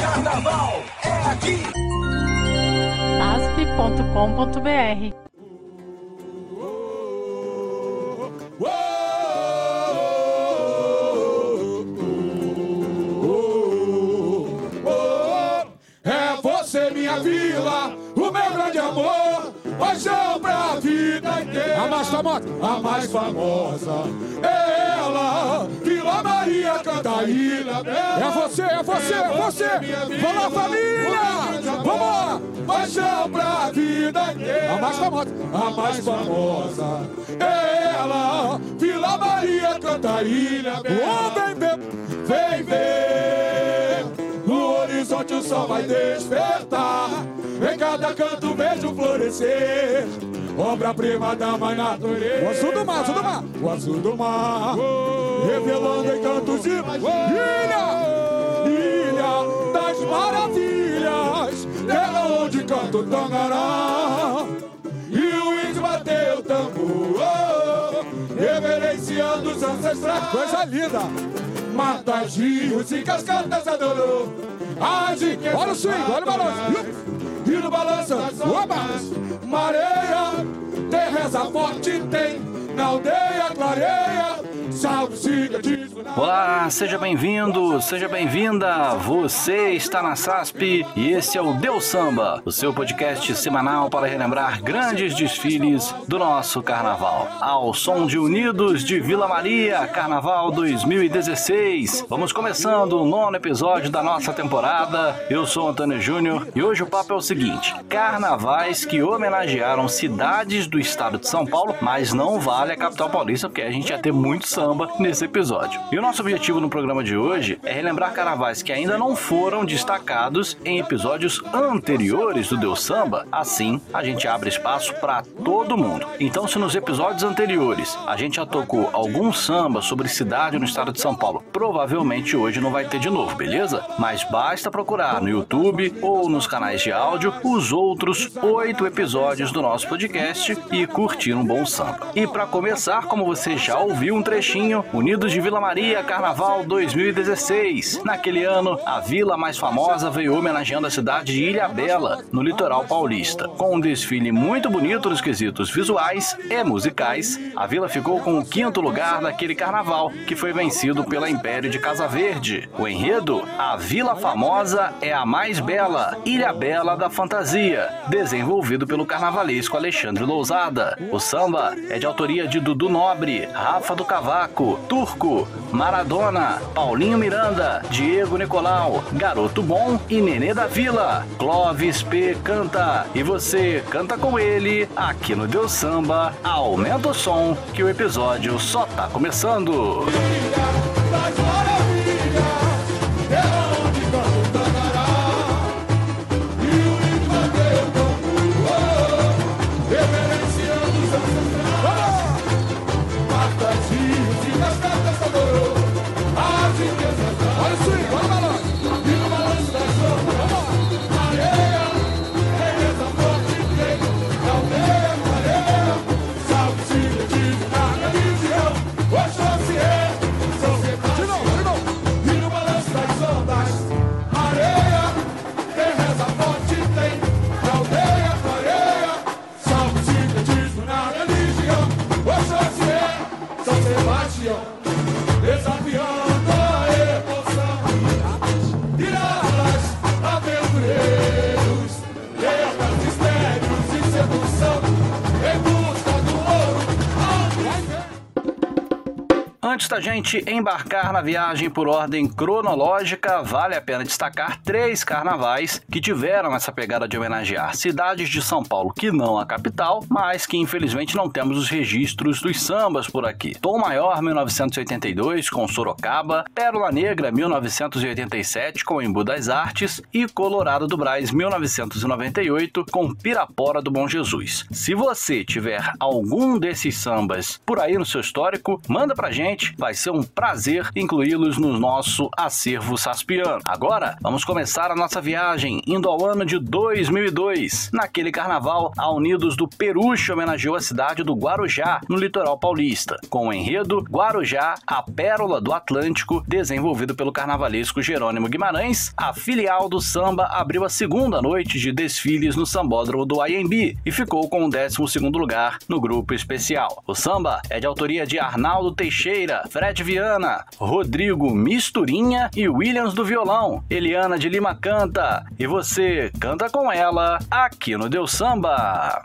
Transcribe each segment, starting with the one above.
Carnaval é aqui. asp.com.br É você, minha vila, o meu grande amor, paixão pra vida inteira. A mais famosa, a mais famosa é Maria Cantaína. É você, é você, é você. Vamos lá, família! Vamos lá! Paixão pra vida inteira. A mais famosa, a mais famosa é ela, Vila Maria Cantaína. Oh, vem ver, vem ver. No horizonte o sol vai despertar. Em cada canto vejo florescer. Obra-prima da mãe natureza. O azul do mar, azul do mar. O azul do mar. Revelando encantos de ilha. Ilha das maravilhas. Terra onde canta o tangará. E o índio bateu o tambor. Reverenciando os ancestrais. Coisa linda. Matas, rios e cascatas adorou. As riquezas olha o swing, olha o balanço. E no balanço, oba! Mareia, tem reza forte, tem. Na aldeia clareia, Olá, seja bem-vindo, seja bem-vinda. Você está na SASP e esse é o Deus Samba, o seu podcast semanal para relembrar grandes desfiles do nosso carnaval. Ao som de Unidos de Vila Maria, Carnaval 2016. Vamos começando o nono episódio da nossa temporada. Eu sou Antônio Júnior e hoje o papo é o seguinte: carnavais que homenagearam cidades do estado de São Paulo, mas não vale a capital paulista, porque a gente ia ter muito samba nesse episódio. E o nosso objetivo no programa de hoje é relembrar carnavais que ainda não foram destacados em episódios anteriores do Deus Samba. Assim, a gente abre espaço para todo mundo. Então, se nos episódios anteriores a gente já tocou algum samba sobre cidade no estado de São Paulo, provavelmente hoje não vai ter de novo, beleza? Mas basta procurar no YouTube ou nos canais de áudio os outros oito episódios do nosso podcast e curtir um bom samba. E para começar, como você já ouviu um trechinho, Unidos de Vila Maria Carnaval 2016. Naquele ano, a vila mais famosa veio homenageando a cidade de Ilha Bela, no litoral paulista. Com um desfile muito bonito nos quesitos visuais e musicais, a vila ficou com o quinto lugar naquele carnaval, que foi vencido pela Império de Casa Verde. O enredo, a Vila Famosa é a mais bela, Ilha Bela da Fantasia, desenvolvido pelo carnavalesco Alexandre Lousada. O samba é de autoria de Dudu Nobre, Rafa do Cavaco, Turco, Maradona, Paulinho Miranda, Diego Nicolau, Garoto Bom e Nenê da Vila. Clóvis P canta e você canta com ele aqui no Deus Samba. Aumenta o som que o episódio só tá começando. Antes da gente embarcar na viagem por ordem cronológica, vale a pena destacar três carnavais que tiveram essa pegada de homenagear cidades de São Paulo que não a capital, mas que infelizmente não temos os registros dos sambas por aqui. Tom Maior 1982 com Sorocaba, Pérola Negra 1987 com Embu das Artes e Colorado do Brás 1998 com Pirapora do Bom Jesus. Se você tiver algum desses sambas por aí no seu histórico, manda pra gente vai ser um prazer incluí-los no nosso acervo saspiano. Agora, vamos começar a nossa viagem indo ao ano de 2002. Naquele carnaval, a Unidos do Peruche homenageou a cidade do Guarujá, no litoral paulista, com o enredo Guarujá, a Pérola do Atlântico, desenvolvido pelo carnavalesco Jerônimo Guimarães. A filial do samba abriu a segunda noite de desfiles no sambódromo do IMB e ficou com o 12 lugar no grupo especial. O samba é de autoria de Arnaldo Teixeira, Fred Viana, Rodrigo Misturinha e Williams do violão. Eliana de Lima canta e você canta com ela aqui no Deus Samba.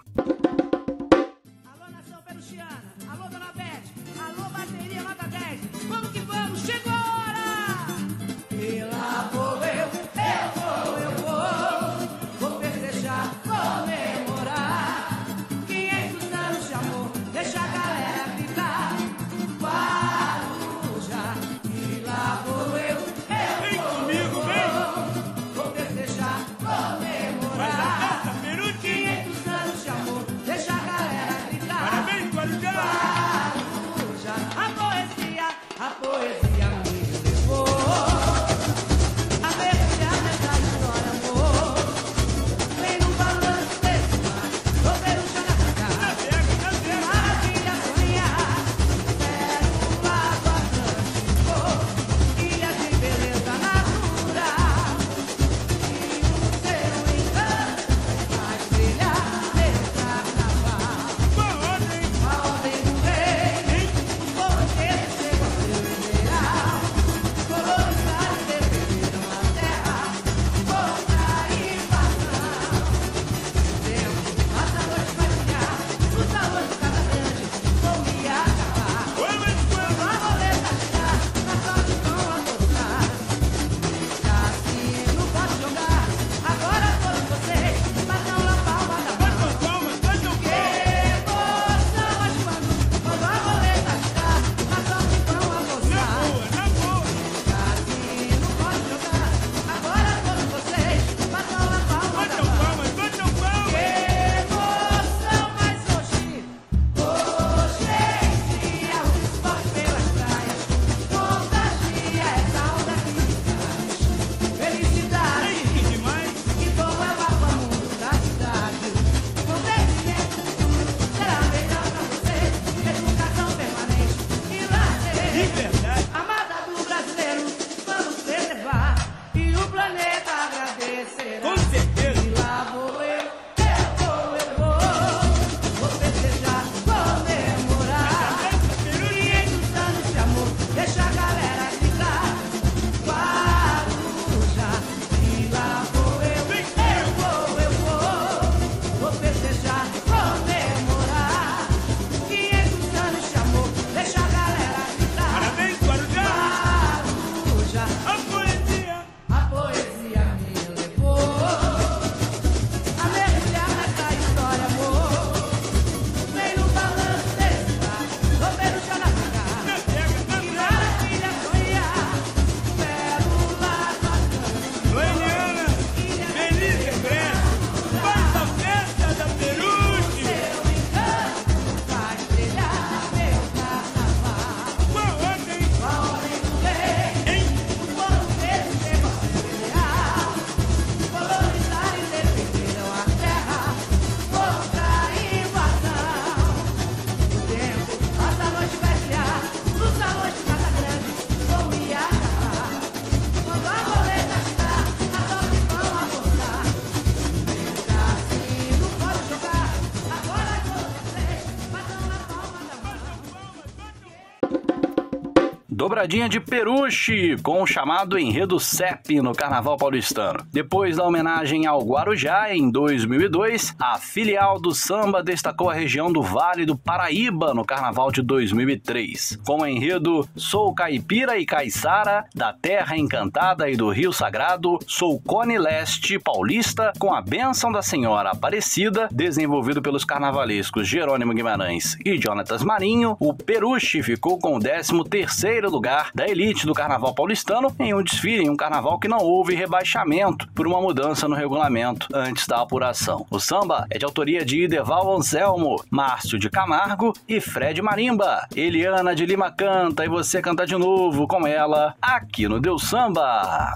Dobradinha de Peruche, com o chamado enredo CEP no Carnaval Paulistano. Depois da homenagem ao Guarujá, em 2002, a filial do samba destacou a região do Vale do Paraíba no Carnaval de 2003. Com o enredo Sou Caipira e Caiçara, da Terra Encantada e do Rio Sagrado, sou Cone Leste Paulista, com a bênção da Senhora Aparecida, desenvolvido pelos carnavalescos Jerônimo Guimarães e Jonatas Marinho, o Peruche ficou com o 13º lugar da elite do carnaval paulistano em um desfile em um carnaval que não houve rebaixamento por uma mudança no regulamento antes da apuração. O samba é de autoria de Ideval Anselmo, Márcio de Camargo e Fred Marimba. Eliana de Lima canta e você canta de novo com ela aqui no Deus Samba.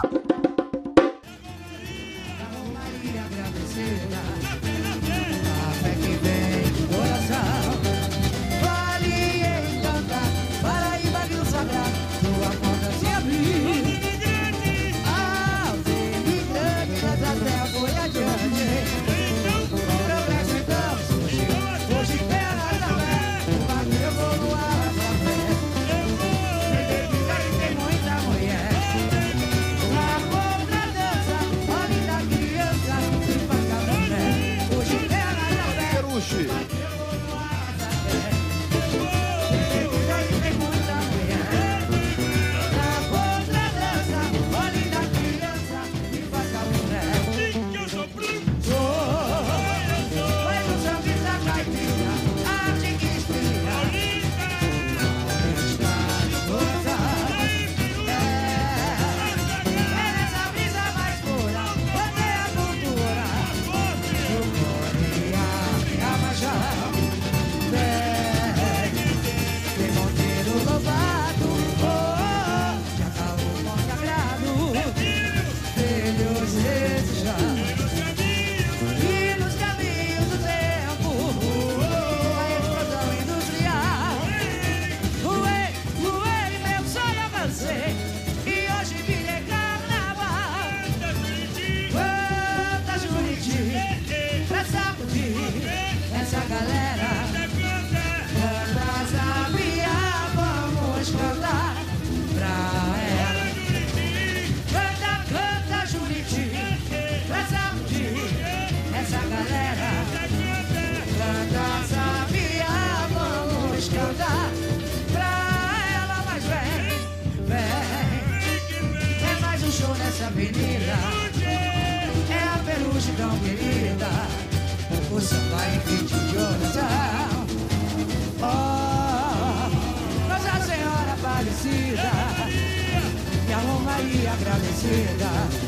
felicidad.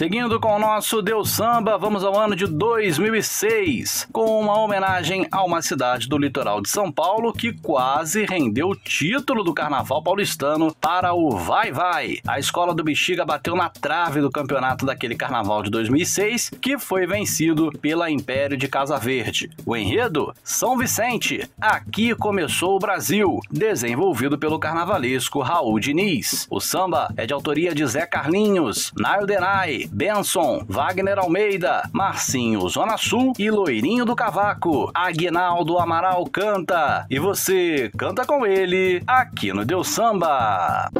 Seguindo com o nosso Deus Samba, vamos ao ano de 2006, com uma homenagem a uma cidade do litoral de São Paulo que quase rendeu o título do Carnaval paulistano para o Vai Vai. A escola do Bexiga bateu na trave do campeonato daquele Carnaval de 2006, que foi vencido pela Império de Casa Verde. O enredo? São Vicente. Aqui começou o Brasil, desenvolvido pelo carnavalesco Raul Diniz. O samba é de autoria de Zé Carlinhos, Nail Denai, Benson, Wagner Almeida, Marcinho Zona Sul e Loirinho do Cavaco. Aguinaldo Amaral canta e você canta com ele aqui no Deus Samba.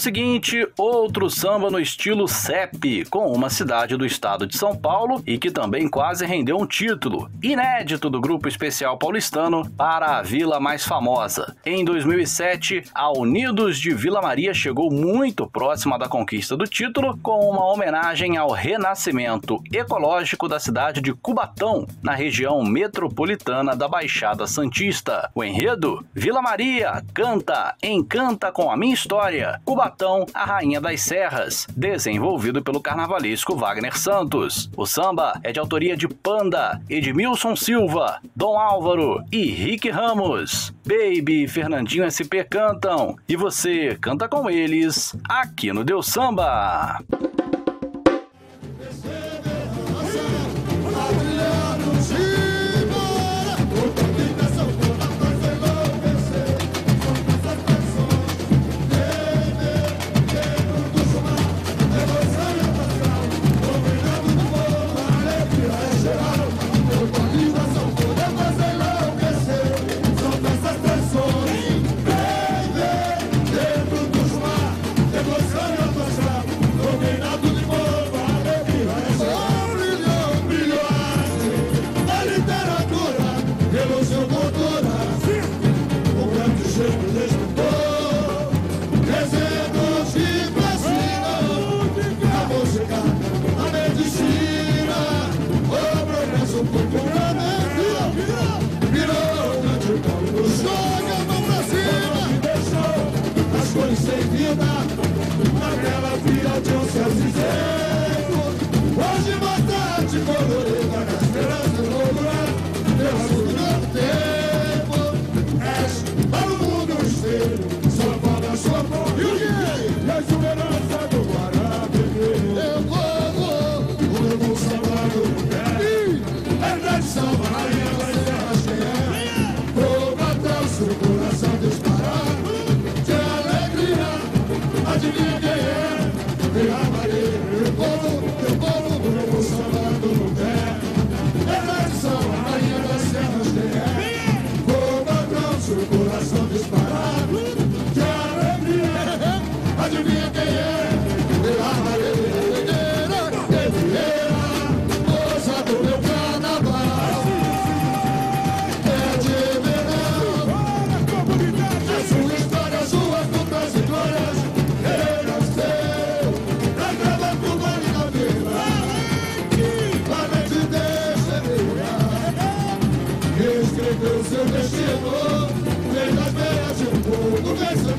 Seguinte, outro samba no estilo CEP, com uma cidade do estado de São Paulo e que também quase rendeu um título, inédito do grupo especial paulistano para a vila mais famosa. Em 2007, a Unidos de Vila Maria chegou muito próxima da conquista do título com uma homenagem ao renascimento ecológico da cidade de Cubatão, na região metropolitana da Baixada Santista. O enredo? Vila Maria canta, encanta com a minha história. Cubatão, a rainha das serras, desenvolvido pelo carnavalesco Wagner Santos. O samba é de autoria de Panda, Edmilson Silva, Dom Álvaro e Rick Ramos. Baby e Fernandinho SP cantam e você canta com eles aqui no Deus Samba.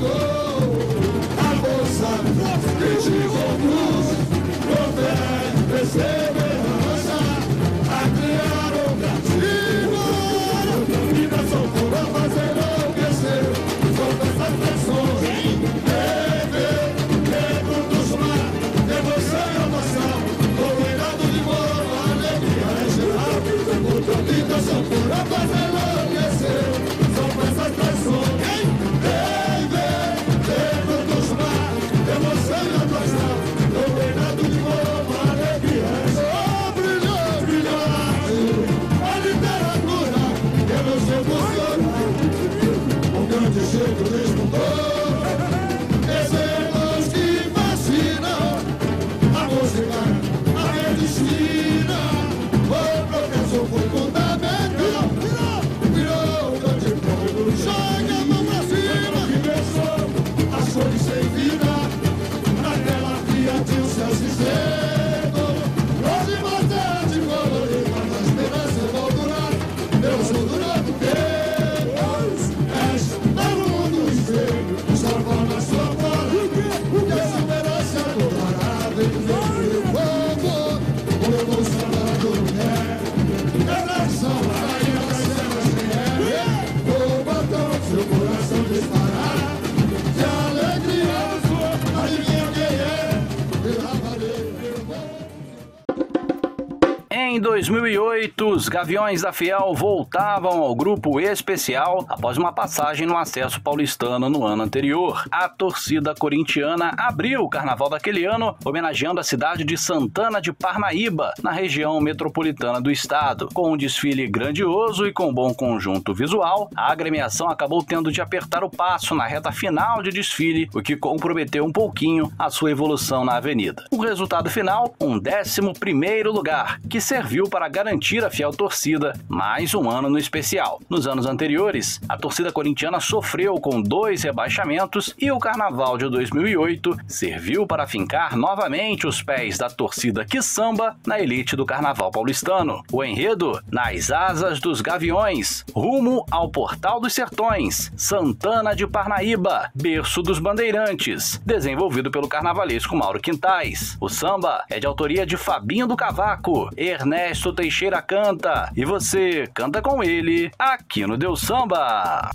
A moça que te conduz, meu velho 2008, os Gaviões da Fiel voltavam ao grupo especial após uma passagem no acesso paulistano no ano anterior. A torcida corintiana abriu o carnaval daquele ano, homenageando a cidade de Santana de Parnaíba, na região metropolitana do estado. Com um desfile grandioso e com bom conjunto visual, a agremiação acabou tendo de apertar o passo na reta final de desfile, o que comprometeu um pouquinho a sua evolução na avenida. O resultado final, um 11 lugar, que serviu para garantir a fiel torcida mais um ano no especial. Nos anos anteriores, a torcida corintiana sofreu com dois rebaixamentos e o Carnaval de 2008 serviu para fincar novamente os pés da torcida que samba na elite do Carnaval paulistano. O enredo, nas asas dos gaviões, rumo ao Portal dos Sertões, Santana de Parnaíba, berço dos bandeirantes, desenvolvido pelo carnavalesco Mauro Quintais. O samba é de autoria de Fabinho do Cavaco, Ernesto Teixeira canta e você canta com ele aqui no Deus Samba.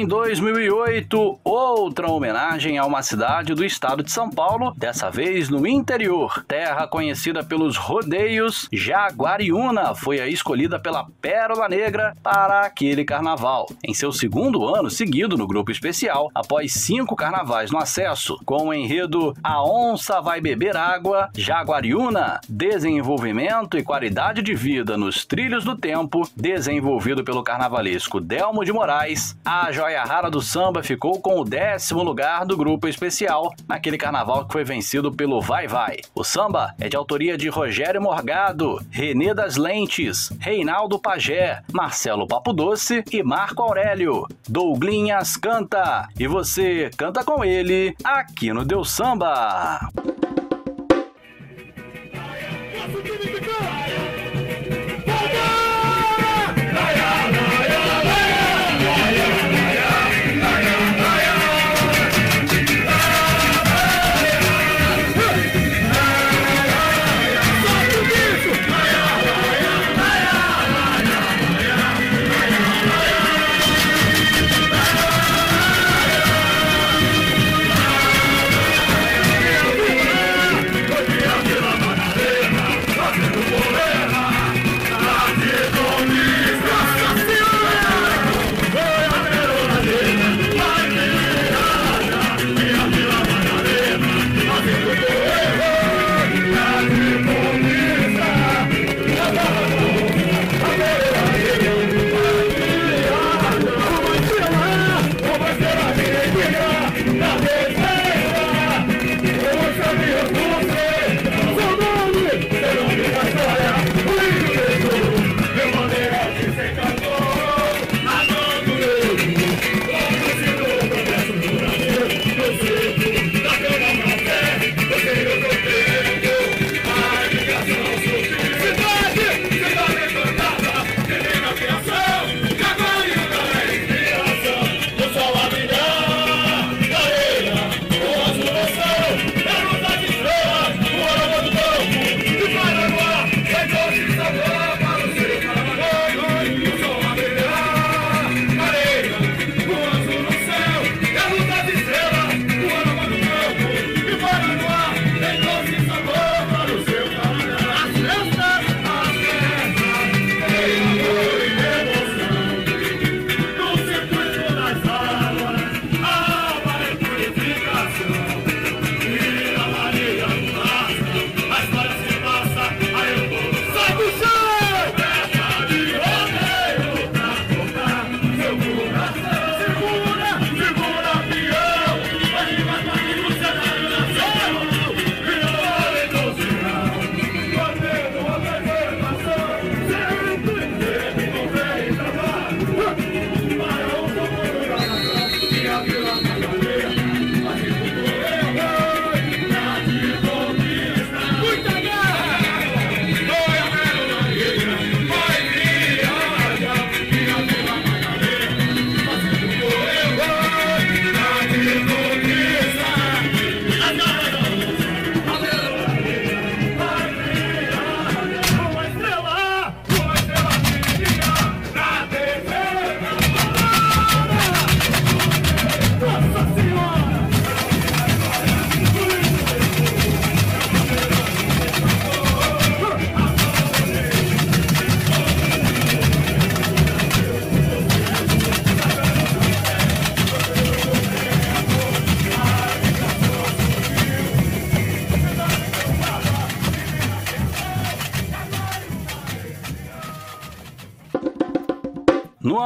Em 2008, outra homenagem a uma cidade do estado de São Paulo, dessa vez no interior. Terra conhecida pelos rodeios, Jaguariúna foi a escolhida pela Pérola Negra para aquele carnaval. Em seu segundo ano seguido no grupo especial, após cinco carnavais no acesso, com o enredo A Onça Vai Beber Água, Jaguariúna, desenvolvimento e qualidade de vida nos trilhos do tempo, desenvolvido pelo carnavalesco Delmo de Moraes, a joia rara do samba ficou com o décimo lugar do grupo especial naquele carnaval que foi vencido pelo Vai Vai. O samba é de autoria de Rogério Morgado, Renê das Lentes, Reinaldo Pagé, Marcelo Papo Doce e Marco Aurélio. Douglinhas canta e você canta com ele aqui no Deus Samba.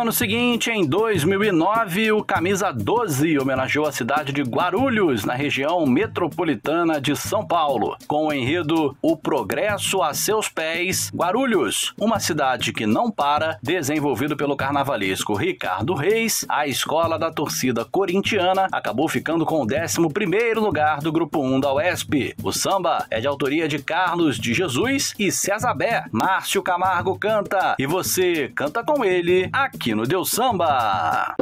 Ano seguinte, em 2009, o Camisa 12 homenageou a cidade de Guarulhos, na região metropolitana de São Paulo, com o enredo O Progresso a Seus Pés, Guarulhos, uma cidade que não para, desenvolvido pelo carnavalesco Ricardo Reis, a escola da torcida corintiana acabou ficando com o 11 lugar do Grupo 1 da UESP. O samba é de autoria de Carlos de Jesus e César Bé. Márcio Camargo canta e você canta com ele aqui no Deus Samba.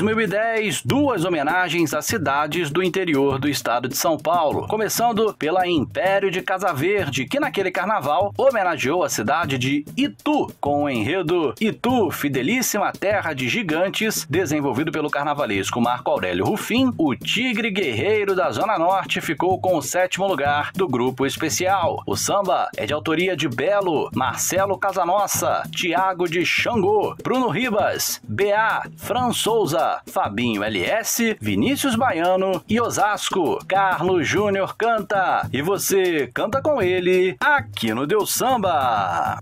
2010, duas homenagens a cidades do interior do estado de São Paulo. Começando pela Império de Casa Verde, que naquele carnaval homenageou a cidade de Itu, enredo Itu, Fidelíssima Terra de Gigantes, desenvolvido pelo carnavalesco Marco Aurélio Rufim. O Tigre Guerreiro da Zona Norte ficou com o sétimo lugar do grupo especial. O samba é de autoria de Belo, Marcelo Casanossa, Tiago de Xangô, Bruno Ribas, BA, Fran Souza, Fabinho LS, Vinícius Baiano e Osasco. Carlos Júnior canta e você canta com ele aqui no Deus Samba.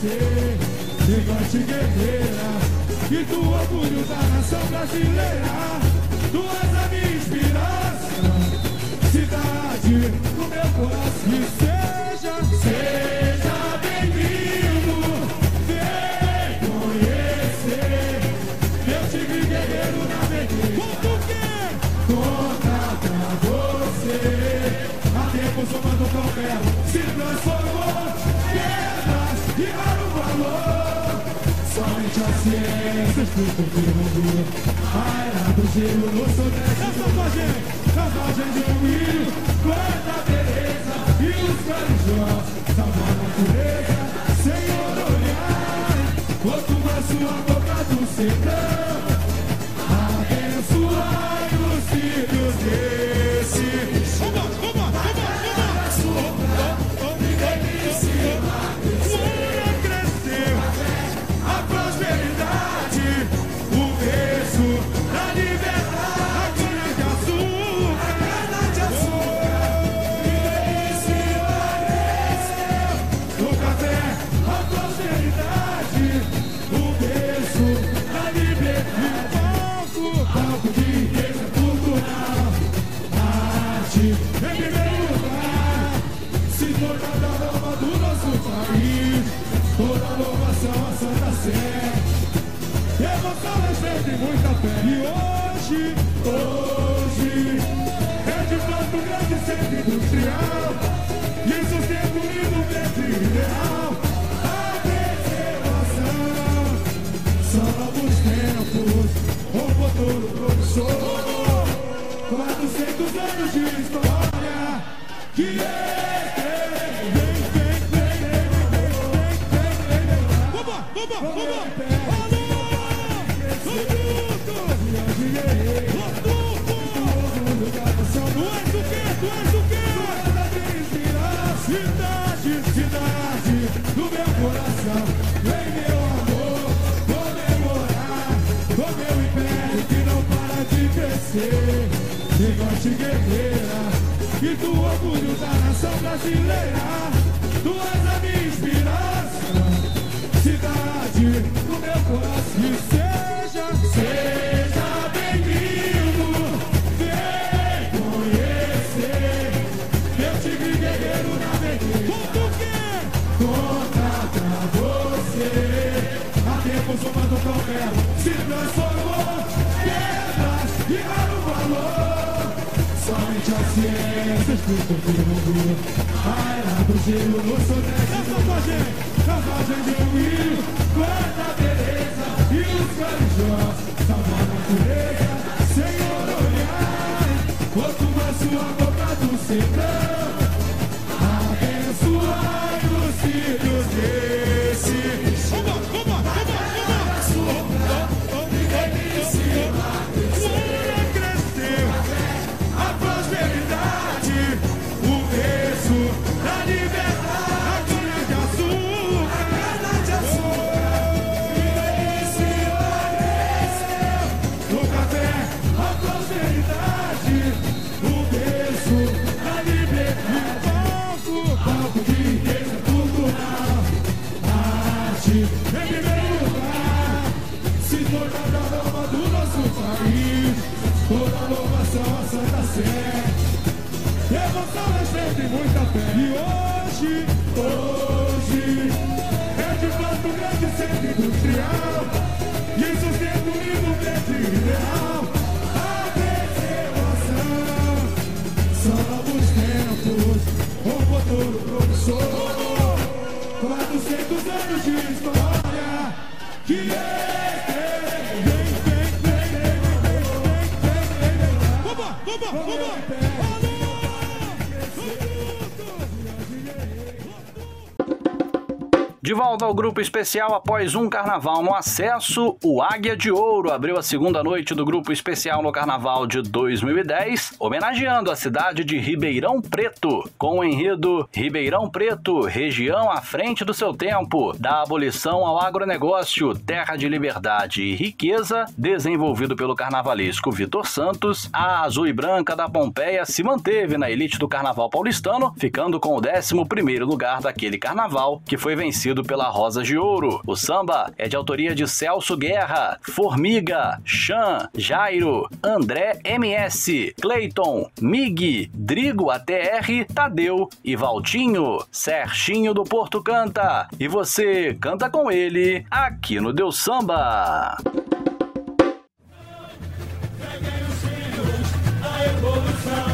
Gigante guerreira, e do orgulho da nação brasileira, tu és a minha inspiração, cidade do meu coração. E seja, seja Somente a ciência explica o que não viu. A era do gelo no sudeste. Essa vagem, a vagem de milho. Quanta beleza e os carijós. Salva a natureza, Senhor olhar. Quanto mais sua boca do sertão. E hoje, hoje, é de fato um grande centro industrial. E sustento e movimento ideal. A preservação são novos tempos. Um futuro promissor. 400 anos de história. Crescer. Gigante guerreira, e do orgulho da nação brasileira. Tu és a minha inspiração, Essas putas do mundo Vai lá pro gelo, eu sou dessa Selvagem, selvagem de ruim Quanta beleza E os carijós Salva a natureza Senhor olhar Quanto mais sua boca do tem muita fé. E hoje, hoje, é de fato um grande centro industrial. E isso seus tempos lindo, verde ideal. A preservação são novos tempos, um futuro promissor. 400 anos de história. Volta ao grupo especial após um carnaval no acesso. O Águia de Ouro abriu a segunda noite do grupo especial no carnaval de 2010, homenageando a cidade de Ribeirão Preto, com o enredo Ribeirão Preto, região à frente do seu tempo, da abolição ao agronegócio, terra de liberdade e riqueza, desenvolvido pelo carnavalesco Vitor Santos, a azul e branca da Pompeia se manteve na elite do carnaval paulistano, ficando com o 11 primeiro lugar daquele carnaval, que foi vencido pela Rosa de Ouro. O samba é de autoria de Celso Guerra, Formiga, Chan, Jairo, André MS, Clayton, Mig, Drigo ATR, Tadeu e Valtinho. Serginho do Porto canta e você canta com ele aqui no Deus Samba. do agronegócio nacional, no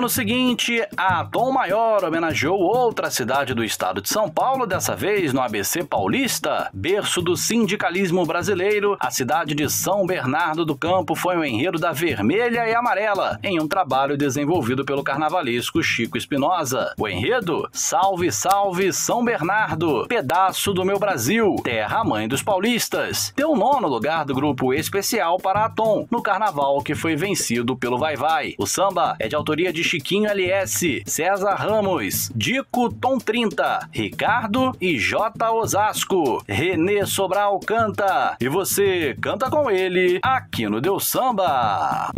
No seguinte, a Tom Maior homenageou outra cidade do estado de São Paulo, dessa vez no ABC Paulista, berço do sindicalismo brasileiro. A cidade de São Bernardo do Campo foi o enredo da Vermelha e Amarela, em um trabalho desenvolvido pelo carnavalesco Chico Espinosa. O enredo: Salve, salve São Bernardo, pedaço do meu Brasil, terra mãe dos paulistas. Deu nono lugar do grupo especial para a Tom, no carnaval que foi vencido pelo Vai Vai. O samba é de autoria de Chiquinho LS, César Ramos, Dico Tom 30, Ricardo e J Osasco. Renê Sobral canta e você canta com ele aqui no Deus Samba.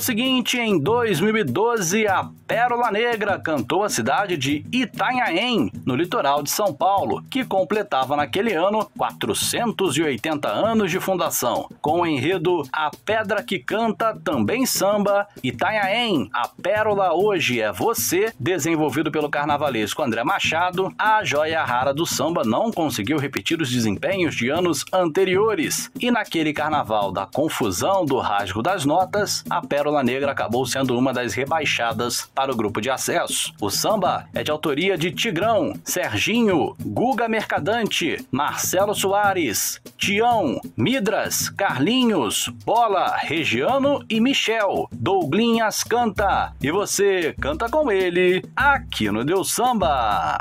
Seguinte, em 2012, a Pérola Negra cantou a cidade de Itanhaém, no litoral de São Paulo, que completava naquele ano 480 anos de fundação. Com o enredo A Pedra que Canta Também Samba, Itanhaém, a Pérola Hoje é Você, desenvolvido pelo carnavalesco André Machado, a joia rara do samba não conseguiu repetir os desempenhos de anos anteriores. E naquele carnaval da confusão do rasgo das notas, a Pérola Negra acabou sendo uma das rebaixadas para o grupo de acesso. O samba é de autoria de Tigrão, Serginho, Guga Mercadante, Marcelo Soares, Tião, Midras, Carlinhos, Bola, Regiano e Michel. Douglinhas canta e você canta com ele aqui no Deus Samba.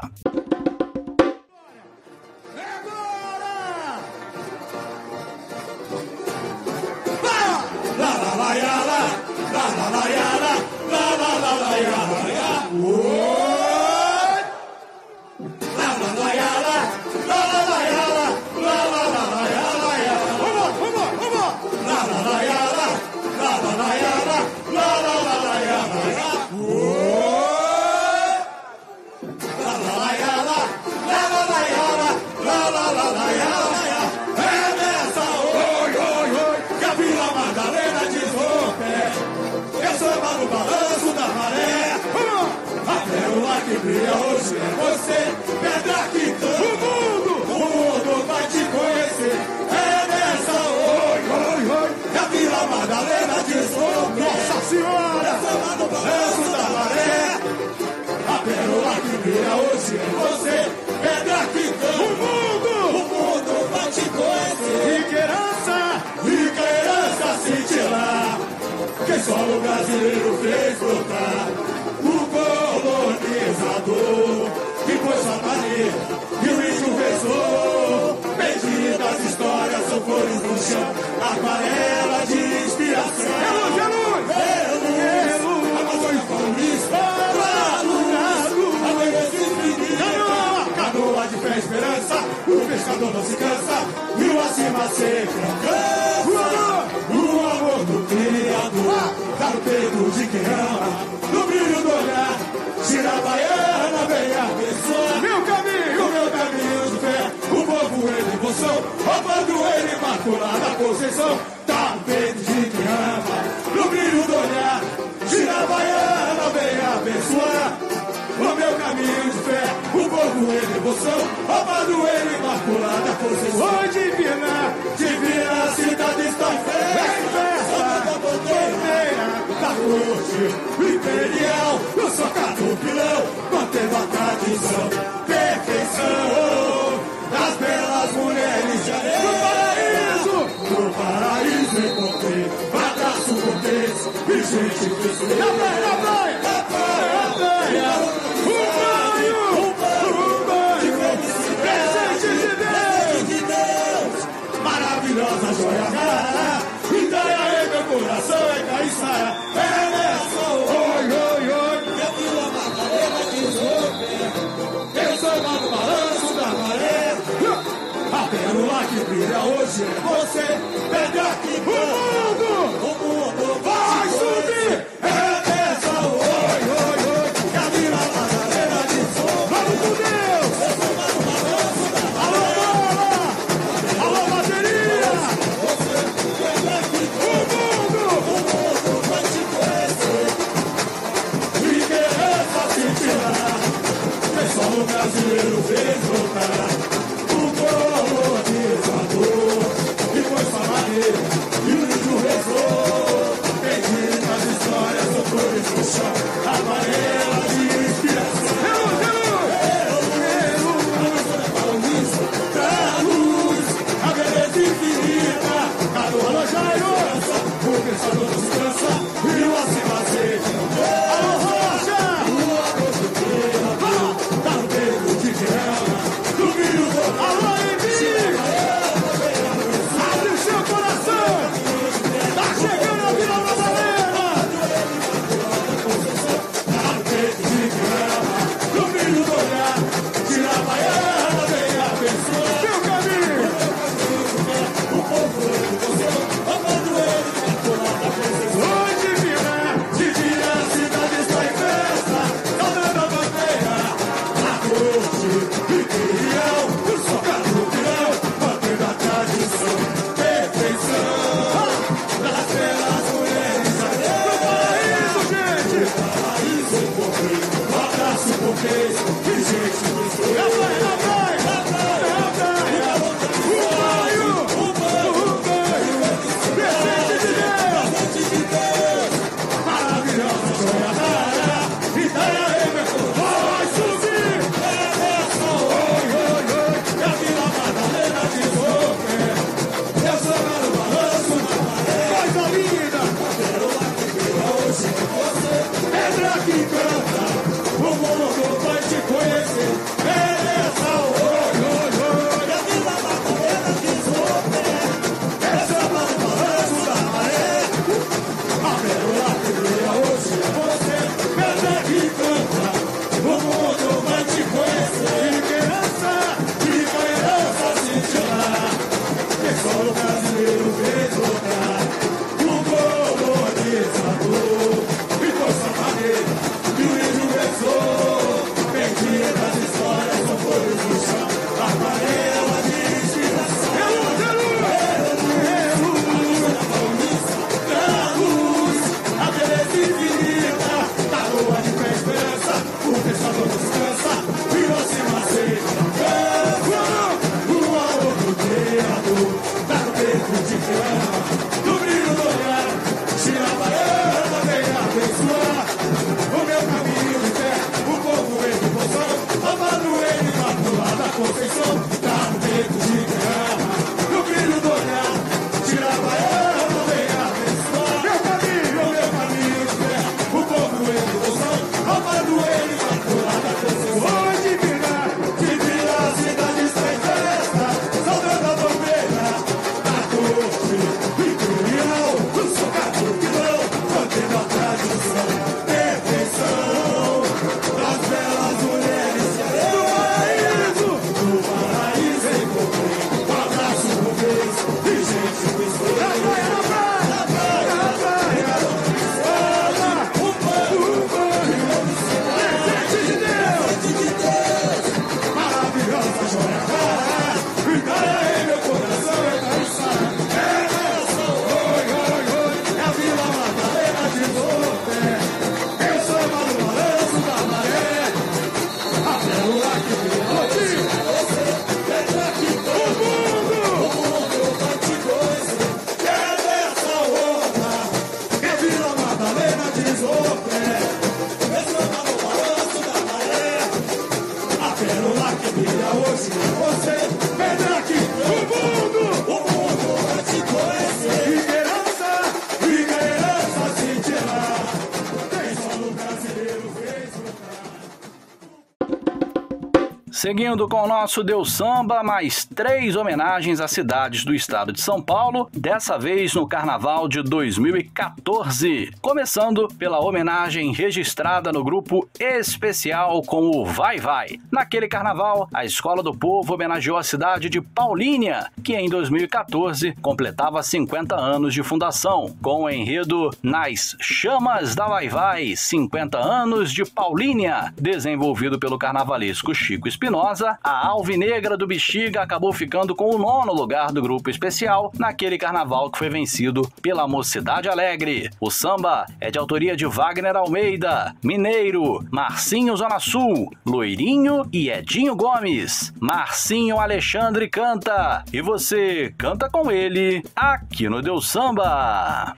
Seguindo com o nosso Deus Samba, mais três homenagens a cidades do estado de São Paulo, dessa vez no Carnaval de 2014. Começando pela homenagem registrada no grupo especial com o Vai Vai. Naquele carnaval, a Escola do Povo homenageou a cidade de Paulínia, que em 2014 completava 50 anos de fundação, com o enredo Nas Chamas da Vai Vai, 50 anos de Paulínia, desenvolvido pelo carnavalesco Chico Espinosa, a Alvinegra do Bexiga acabou ficando com o nono lugar do grupo especial naquele carnaval que foi vencido pela Mocidade Alegre. O samba é de autoria de Wagner Almeida, Mineiro, Marcinho Zona Sul, Loirinho e Edinho Gomes. Marcinho Alexandre canta e você canta com ele aqui no Deus Samba.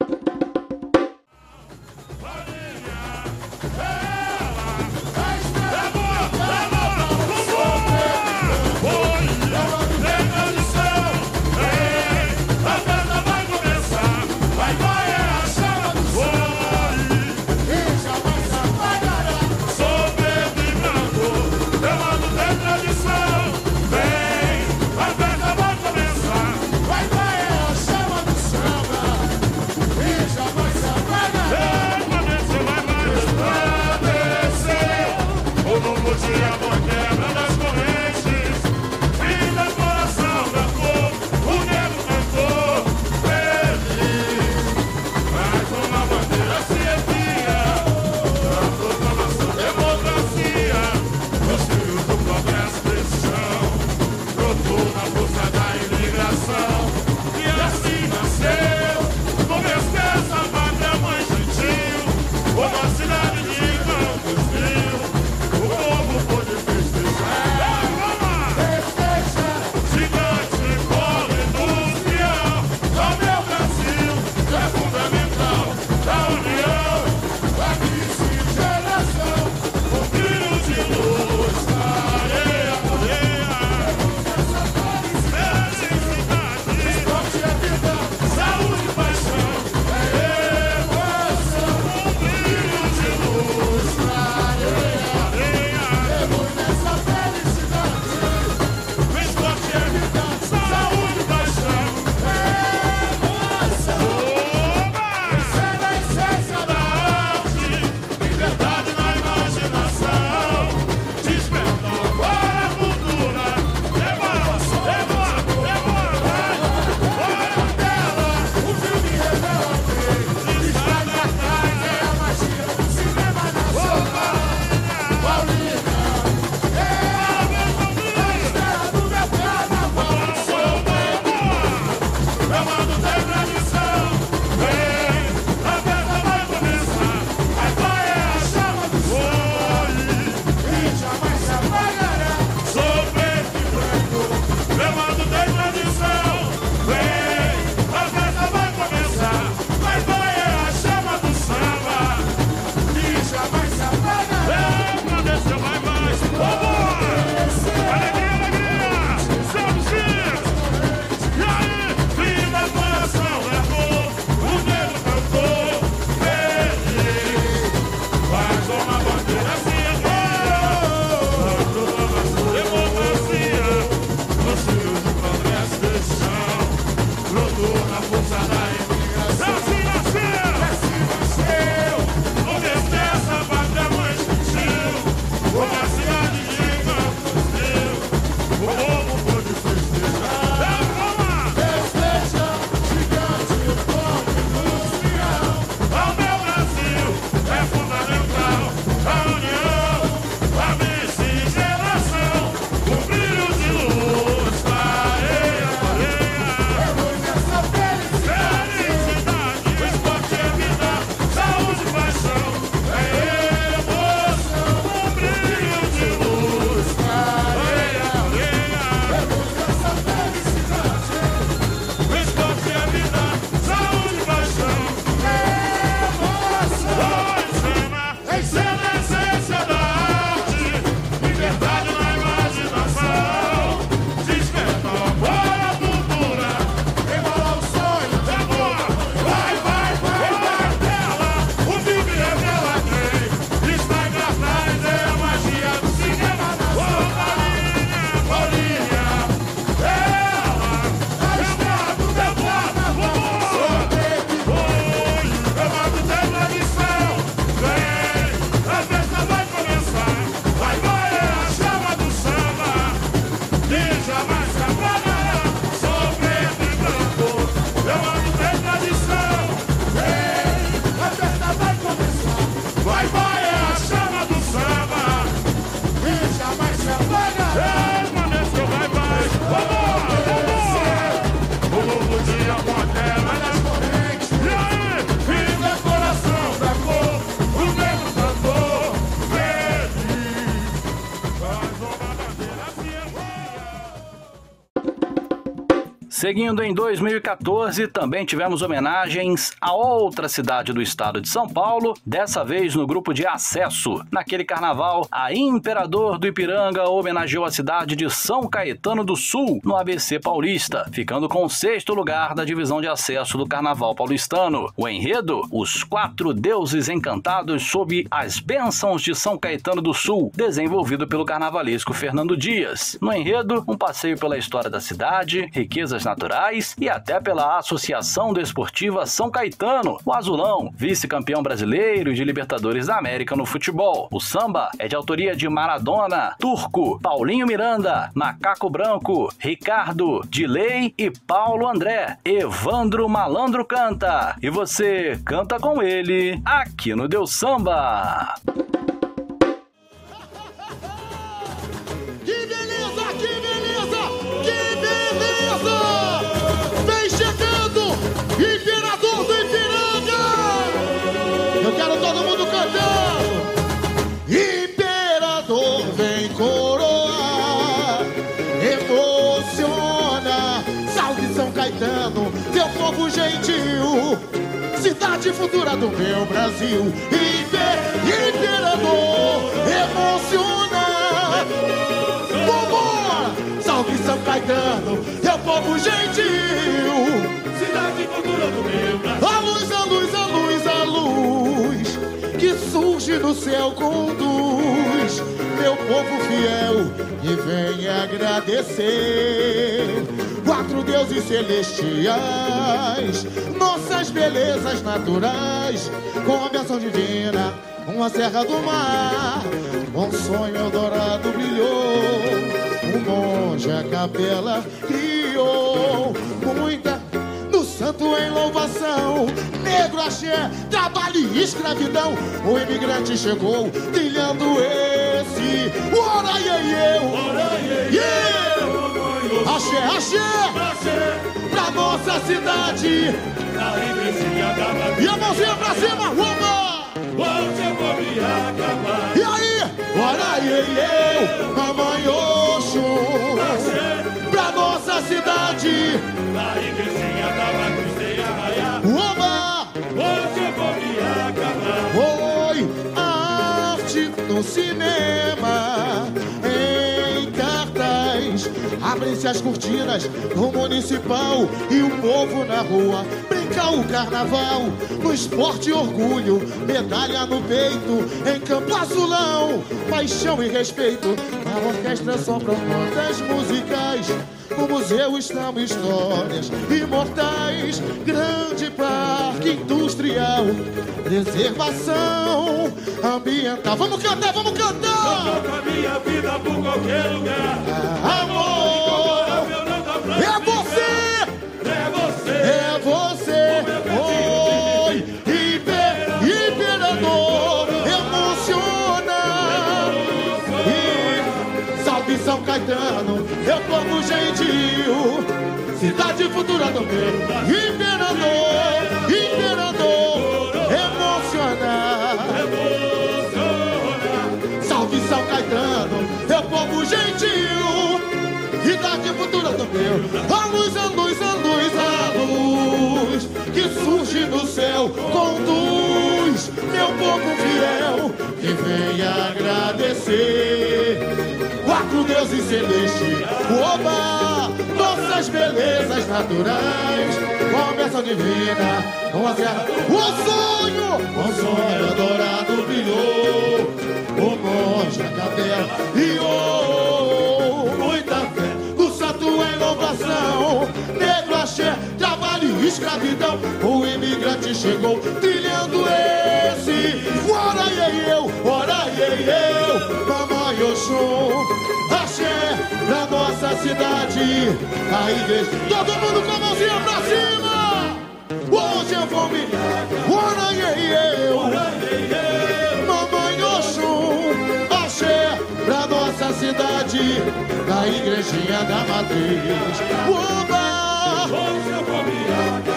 Seguindo em 2014, também tivemos homenagens a outra cidade do estado de São Paulo, dessa vez no grupo de acesso. Naquele carnaval, a Imperador do Ipiranga homenageou a cidade de São Caetano do Sul, no ABC Paulista, ficando com o sexto lugar da divisão de acesso do carnaval paulistano. O enredo, os quatro deuses encantados sob as bênçãos de São Caetano do Sul, desenvolvido pelo carnavalesco Fernando Dias. No enredo, um passeio pela história da cidade, riquezas naturais e até pela Associação Desportiva São Caetano, o Azulão, vice-campeão brasileiro de Libertadores da América no futebol. O samba é de autoria de Maradona, Turco, Paulinho Miranda, Macaco Branco, Ricardo, Dilei e Paulo André. Evandro Malandro canta e você canta com ele aqui no Deus Samba. Povo gentil, cidade futura do meu Brasil. Imper- Imperador emociona. Vambora! Salve São Caetano, teu povo gentil. Cidade futura do meu Brasil. A luz, a luz, a luz, a luz que surge do céu conduz meu povo fiel e vem agradecer. Quatro deuses celestiais, nossas belezas naturais, com a bênção divina, uma serra do mar, um sonho eldorado brilhou. O monge a capela criou muita no santo em louvação. Negro axé, trabalho e escravidão. O imigrante chegou, trilhando esse. Ora e eu, yeah. Axé, axé, pra nossa cidade. Na igrejinha da E a mãozinha pra cima, uma. Hoje eu vou me acabar. E aí, ora eu, mamãe Oxum. Pra nossa cidade, Na igrejinha da arraiar. uma. Hoje eu vou me acabar. Oi, a arte no cinema. Abrem-se as cortinas no municipal e o povo na rua brincar o carnaval. No esporte e orgulho, medalha no peito, em campo azulão, paixão e respeito. Na orquestra sopram notas musicais. No museu estão histórias imortais. Grande parque industrial, preservação ambiental. Vamos cantar, vamos cantar! A minha vida por qualquer lugar. Amor, é você, É você. é você. Oi, hiper, imperador, emociona. E salve São Caetano, meu povo gentil. Cidade futura imperador, imperador, A luz, a luz, a luz, a luz. Que surge do céu, conduz meu povo fiel. Que vem agradecer. Quatro deuses celestes. Oba! Nossas belezas naturais. Com a bênção divina. Com a serra. O sonho! O sonho dourado brilhou. O monge, a capela. E oh, louvação. Negro axé, trabalho e escravidão. O imigrante chegou trilhando esse. Ora e eu, ora e eu. Mamãe Oxum. Axé pra nossa cidade. A igreja. Todo mundo com a mãozinha pra cima. Hoje eu vou me. Ora e eu. Mamãe da igrejinha da matriz. Uba!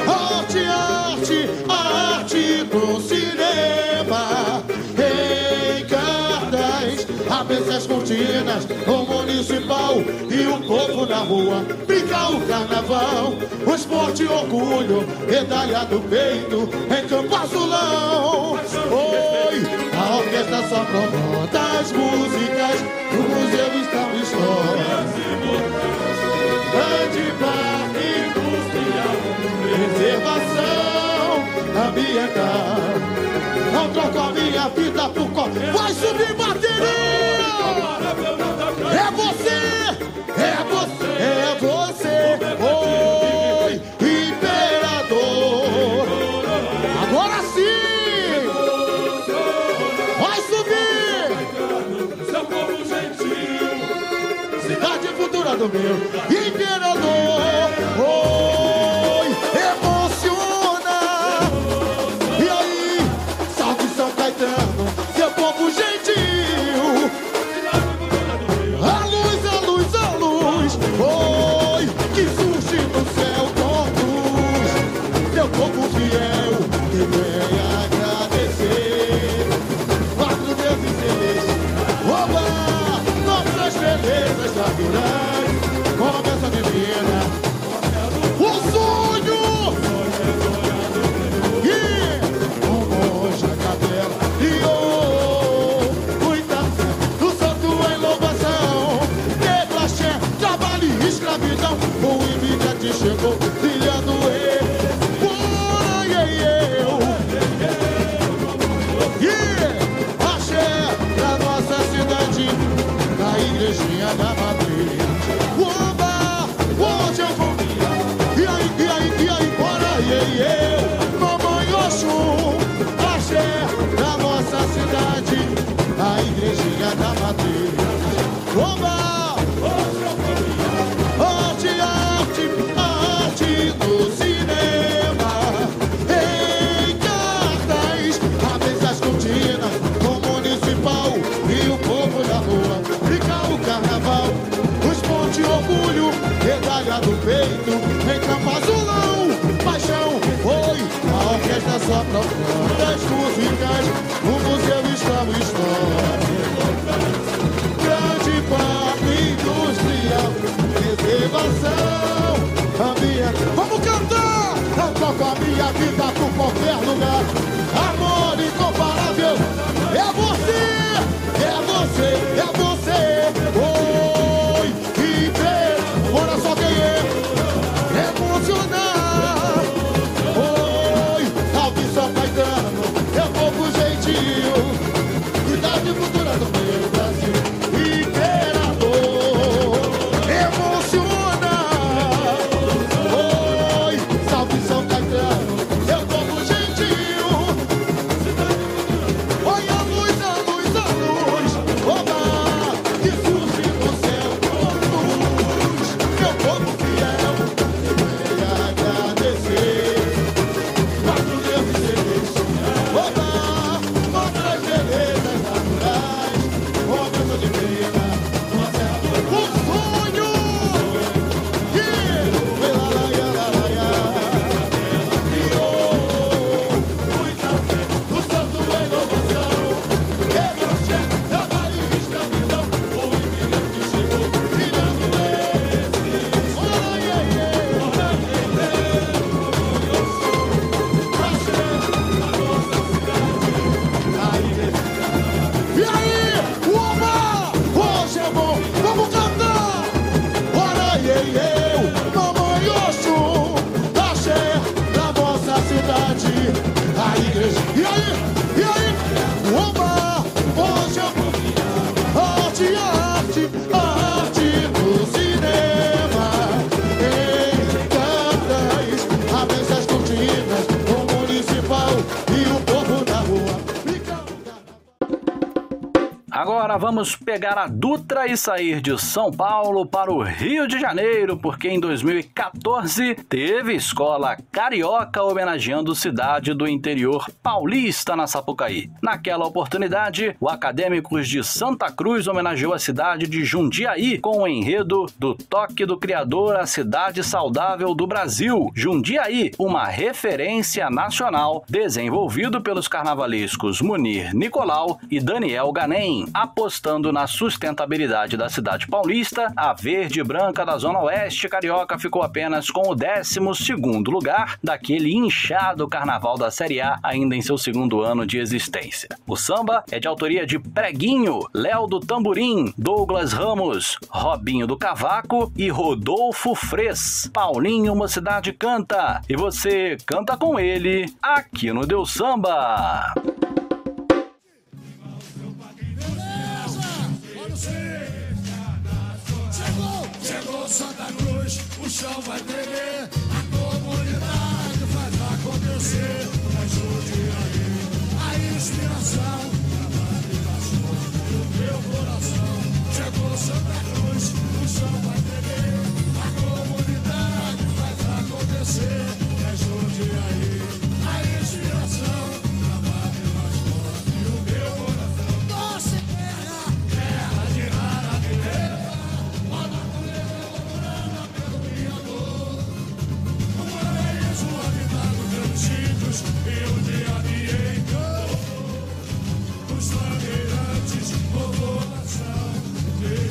Arte, arte, arte do cinema. Em cartaz, abre as cortinas, o municipal e o povo na rua. Brincar o carnaval, o esporte orgulho, medalha do peito, em campo azulão. Oi! manifestação pronta As músicas O museu está estão históricas Grande para industrial Preservação ambiental Não troco a minha vida por qualquer Vai subir bateria! É você! É você! meu imperador. o imigrante chegou. nossa procura das músicas, o museu está no história. Grande parque industrial, preservação ambiental. Vamos cantar! Eu toco a minha vida por qualquer lugar. Agora vamos pegar a Dutra e sair de São Paulo para o Rio de Janeiro, porque em 2014 teve escola carioca homenageando cidade do interior paulista na Sapucaí. Naquela oportunidade, o Acadêmicos de Santa Cruz homenageou a cidade de Jundiaí com o enredo do toque do criador à cidade saudável do Brasil. Jundiaí, uma referência nacional, desenvolvido pelos carnavalescos Munir Nicolau e Daniel Ganem. A apostando na sustentabilidade da cidade paulista, a verde branca da Zona Oeste Carioca ficou apenas com o 12 lugar daquele inchado carnaval da Série A, ainda em seu segundo ano de existência. O samba é de autoria de Preguinho, Léo do Tamborim, Douglas Ramos, Robinho do Cavaco e Rodolfo Fres. Paulinho Mocidade canta e você canta com ele aqui no Deus Samba. Santa Cruz, o chão vai tremer, a comunidade faz acontecer. Ajude aí, a inspiração, do meu coração. Chegou Santa Cruz, o chão vai tremer, a comunidade faz acontecer. Ajude aí, a inspiração,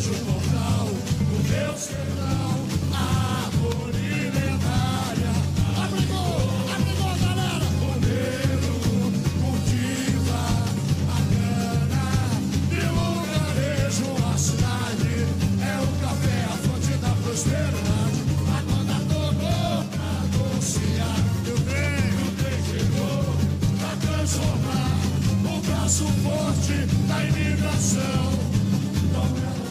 o portal do meu sertão, a árvore lendária. Abrigou, abrigou, galera! O negro cultiva a cana e o lugarejo, a cidade é o café, a fonte da prosperidade. A conta tocou pra anunciar que o trem, o trem chegou pra transformar o braço forte da imigração. Não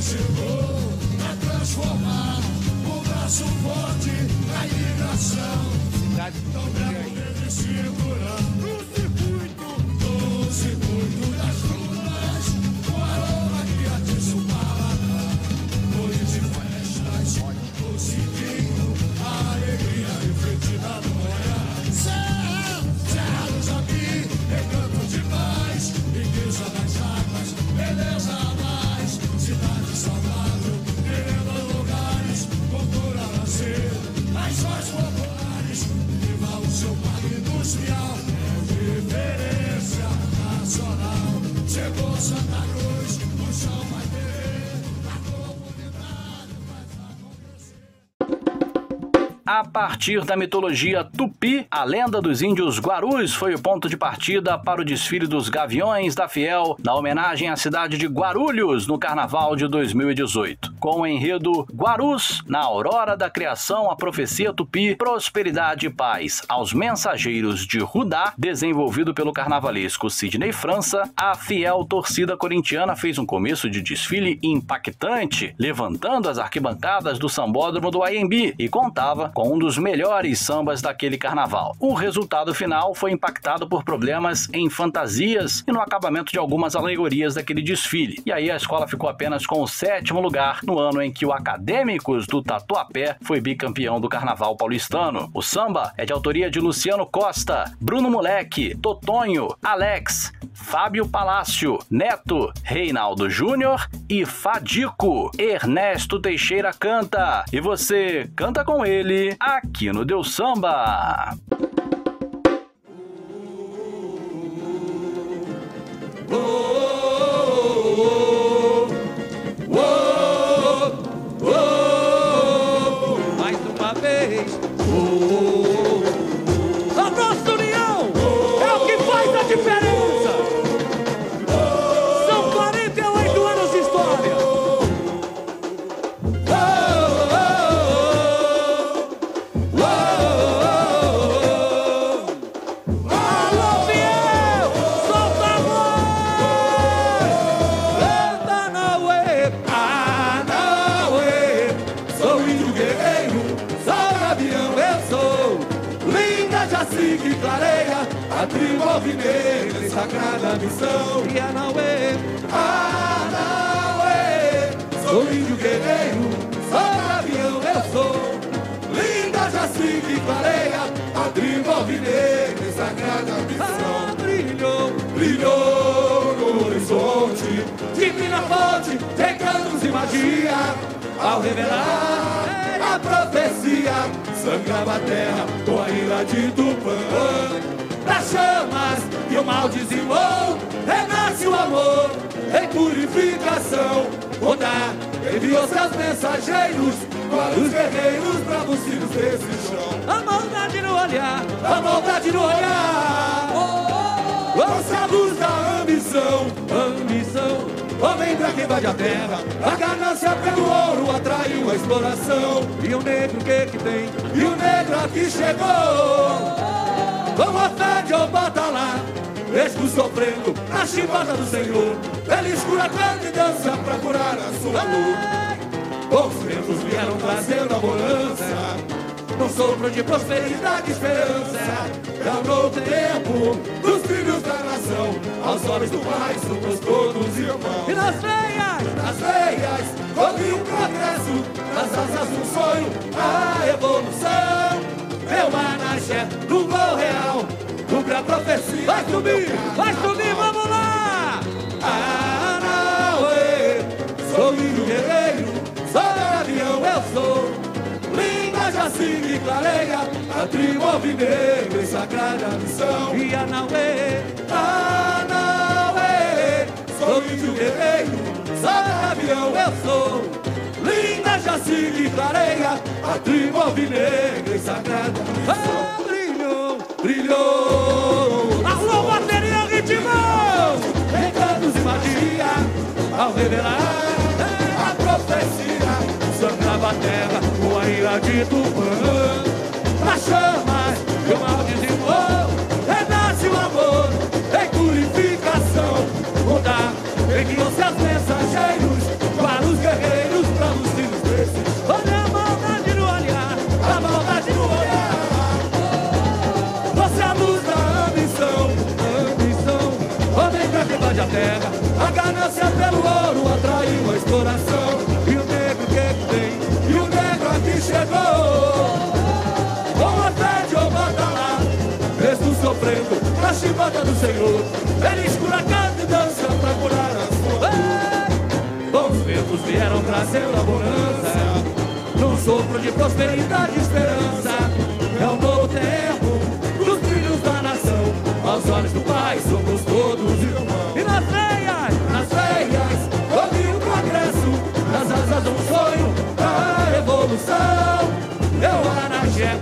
chegou pra transformar o braço forte da imigração. Ver esse cinturão. No circuito, no circuito das ruas, partir da mitologia tupi, a lenda dos índios Guarus foi o ponto de partida para o desfile dos Gaviões da Fiel, na homenagem à cidade de Guarulhos, no Carnaval de 2018. Com o enredo Guarus, na aurora da criação, a profecia tupi, prosperidade e paz aos mensageiros de Rudá, desenvolvido pelo carnavalesco Sidney França, a fiel torcida corintiana fez um começo de desfile impactante, levantando as arquibancadas do sambódromo do AMB e contava com um dos melhores sambas daquele carnaval. O resultado final foi impactado por problemas em fantasias e no acabamento de algumas alegorias daquele desfile. E aí a escola ficou apenas com o sétimo lugar no ano em que o Acadêmicos do Tatuapé foi bicampeão do carnaval paulistano. O samba é de autoria de Luciano Costa, Bruno Moleque, Totonho, Alex, Fábio Palácio, Neto, Reinaldo Júnior e Fadico. Ernesto Teixeira canta e você canta com ele aqui no Deus Samba. mais uma vez. Magia, ao revelar a profecia, sangrava a terra com a ira de Tupã. Das chamas que o mal dizimou, renasce o amor em purificação. Odá enviou seus mensageiros para os guerreiros bravos desse chão. A maldade no olhar, a maldade no olhar. Lança a luz da ambição, ambição. Homem quem invade a terra, a ganância pelo ouro atraiu a exploração. E o negro que que tem? E o negro aqui chegou. Com a fé de Obatalá, mesmo sofrendo a chibata do Senhor. Ele escura canta e dança pra curar a sua dor. Bons ventos vieram trazendo a bonança num sopro de prosperidade e esperança. É o novo tempo dos filhos da nação, aos olhos do Pai somos todos irmãos. E nas veias, nas veias, corre o progresso, nas asas do sonho, a evolução. Meu manaché, no voo real, cumpre a profecia. Vai subir, vai subir, vamos E clareia a tribo alvinegra em sagrada missão. E Anauê, Anauê, sou índio guerreiro, sou avião, eu sou. Linda Jacinta e clareia a tribo alvinegra em sagrada missão. Ah, brilhou, brilhou. Alô, bateria, ritmão! Recantos e magia ao revelar sangrava a terra com a ira de Tupã. Nas chamas que o mal dizimou, renasce o amor em purificação. Mudar, enviou seus mensageiros mesmo sofrendo a chibata do Senhor, ele escura canta e dança pra curar a sua dor. Bons ventos vieram trazendo a bonança, num sopro de prosperidade e esperança. É um novo tempo dos filhos da nação, aos olhos do Pai somos todos irmãos. E nas veias, nas veias, ouvi o progresso, nas asas um sonho, a revolução. Eu anagé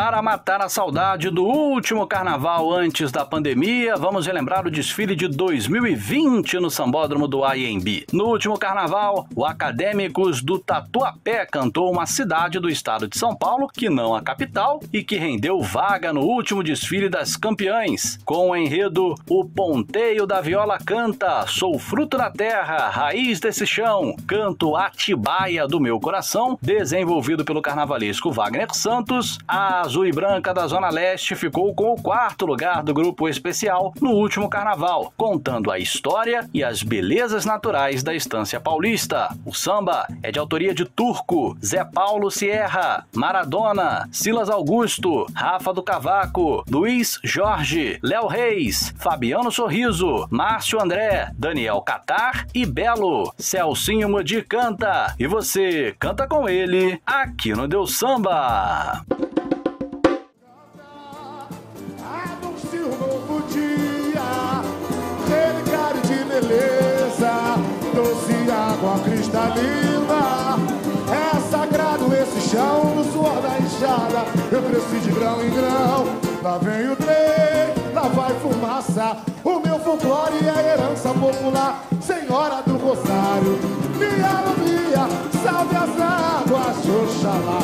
para matar a saudade do último carnaval antes da pandemia, vamos relembrar o desfile de 2020 no Sambódromo do IMB. No último carnaval, o Acadêmicos do Tatuapé cantou uma cidade do estado de São Paulo, que não a capital, e que rendeu vaga no último desfile das campeãs, com o enredo O Ponteio da Viola Canta, Sou Fruto da Terra, Raiz desse Chão, Canto Atibaia do Meu Coração, desenvolvido pelo carnavalesco Wagner Santos, a Azul e Branca da Zona Leste ficou com o quarto lugar do grupo especial no último carnaval, contando a história e as belezas naturais da estância paulista. O samba é de autoria de Turco, Zé Paulo Sierra, Maradona, Silas Augusto, Rafa do Cavaco, Luiz Jorge, Léo Reis, Fabiano Sorriso, Márcio André, Daniel Catar e Belo. Celcinho Modi canta e você canta com ele aqui no Deus Samba. A cristalina. É sagrado esse chão no suor da enxada. Eu cresci de grão em grão. Lá vem o trem, lá vai fumaça. O meu folclore é herança popular. Senhora do Rosário, minha alumia, salve as águas, Oxalá.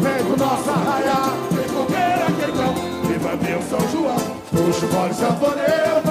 Vem com nossa raia, vem com queira, queirão. Viva meu São João, puxa o bode sanfoneiro.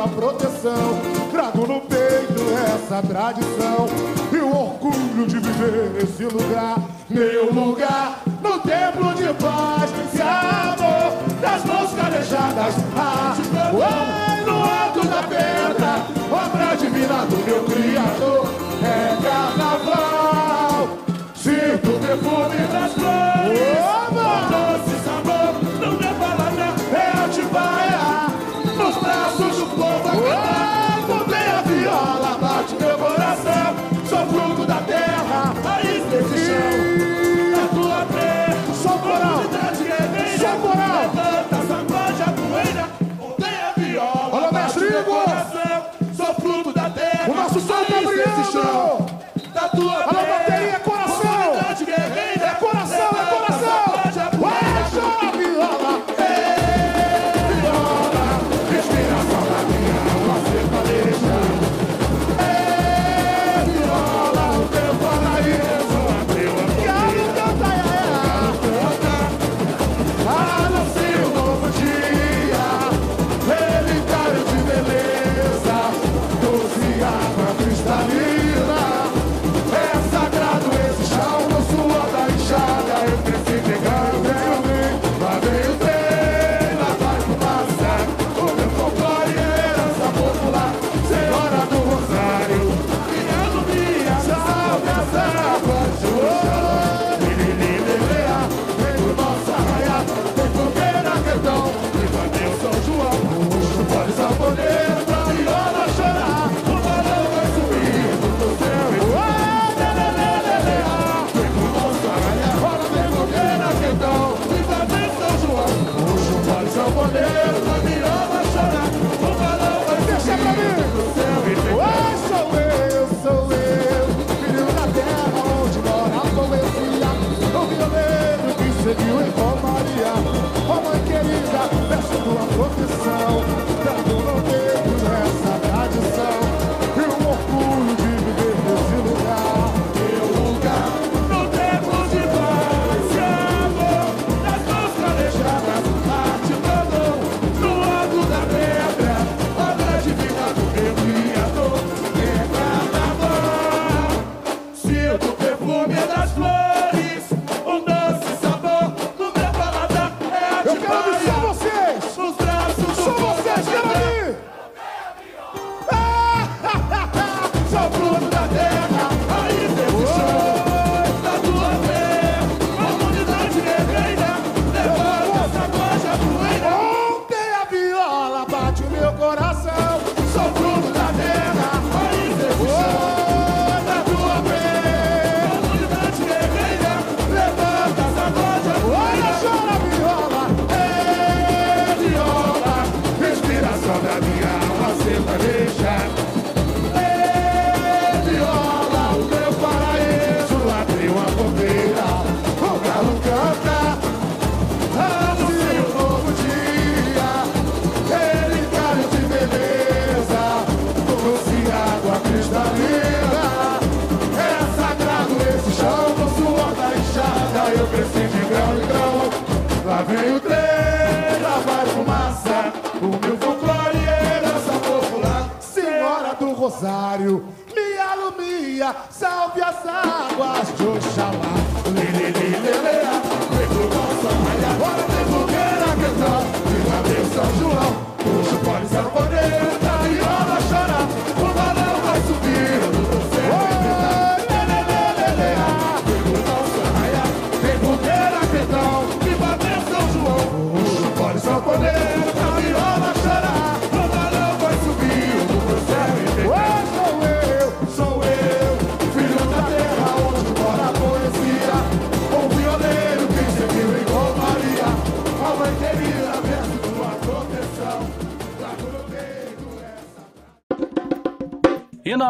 sua proteção. Trago no peito essa tradição e o orgulho de viver nesse lugar. Meu lugar no templo de paz, e amor das mãos calejadas. Ah, uai, no alto da pedra, obra divina do meu Criador. É carnaval, sinto o perfume das flores.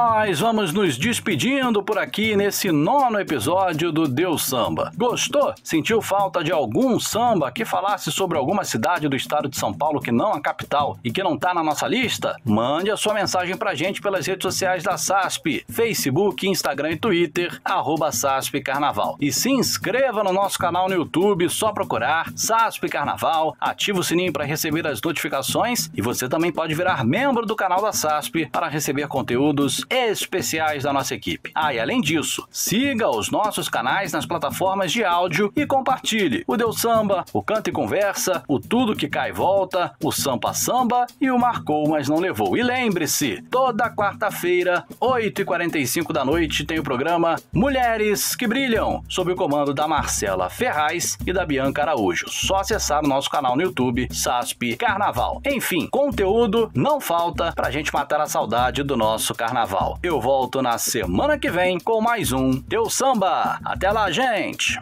Nós vamos nos despedindo por aqui nesse nono episódio do Deus Samba. Gostou? Sentiu falta de algum samba que falasse sobre alguma cidade do estado de São Paulo que não a capital e que não tá na nossa lista? Mande a sua mensagem pra gente pelas redes sociais da SASP, Facebook, Instagram e Twitter, arroba SASP Carnaval. E se inscreva no nosso canal no YouTube, só procurar SASP Carnaval, ativa o sininho para receber as notificações e você também pode virar membro do canal da SASP para receber conteúdos especiais da nossa equipe. Ah, e além disso, siga os nossos canais nas plataformas de áudio e compartilhe o Deu Samba, o Canta e Conversa, o Tudo que Cai e Volta, o Sampa Samba e o Marcou Mas Não Levou. E lembre-se, toda quarta-feira, 8h45 da noite, tem o programa Mulheres que Brilham, sob o comando da Marcela Ferraz e da Bianca Araújo. Só acessar o nosso canal no YouTube, SASP Carnaval. Enfim, conteúdo não falta pra gente matar a saudade do nosso carnaval. Eu volto na semana que vem com mais um Deu Samba. Até lá, gente!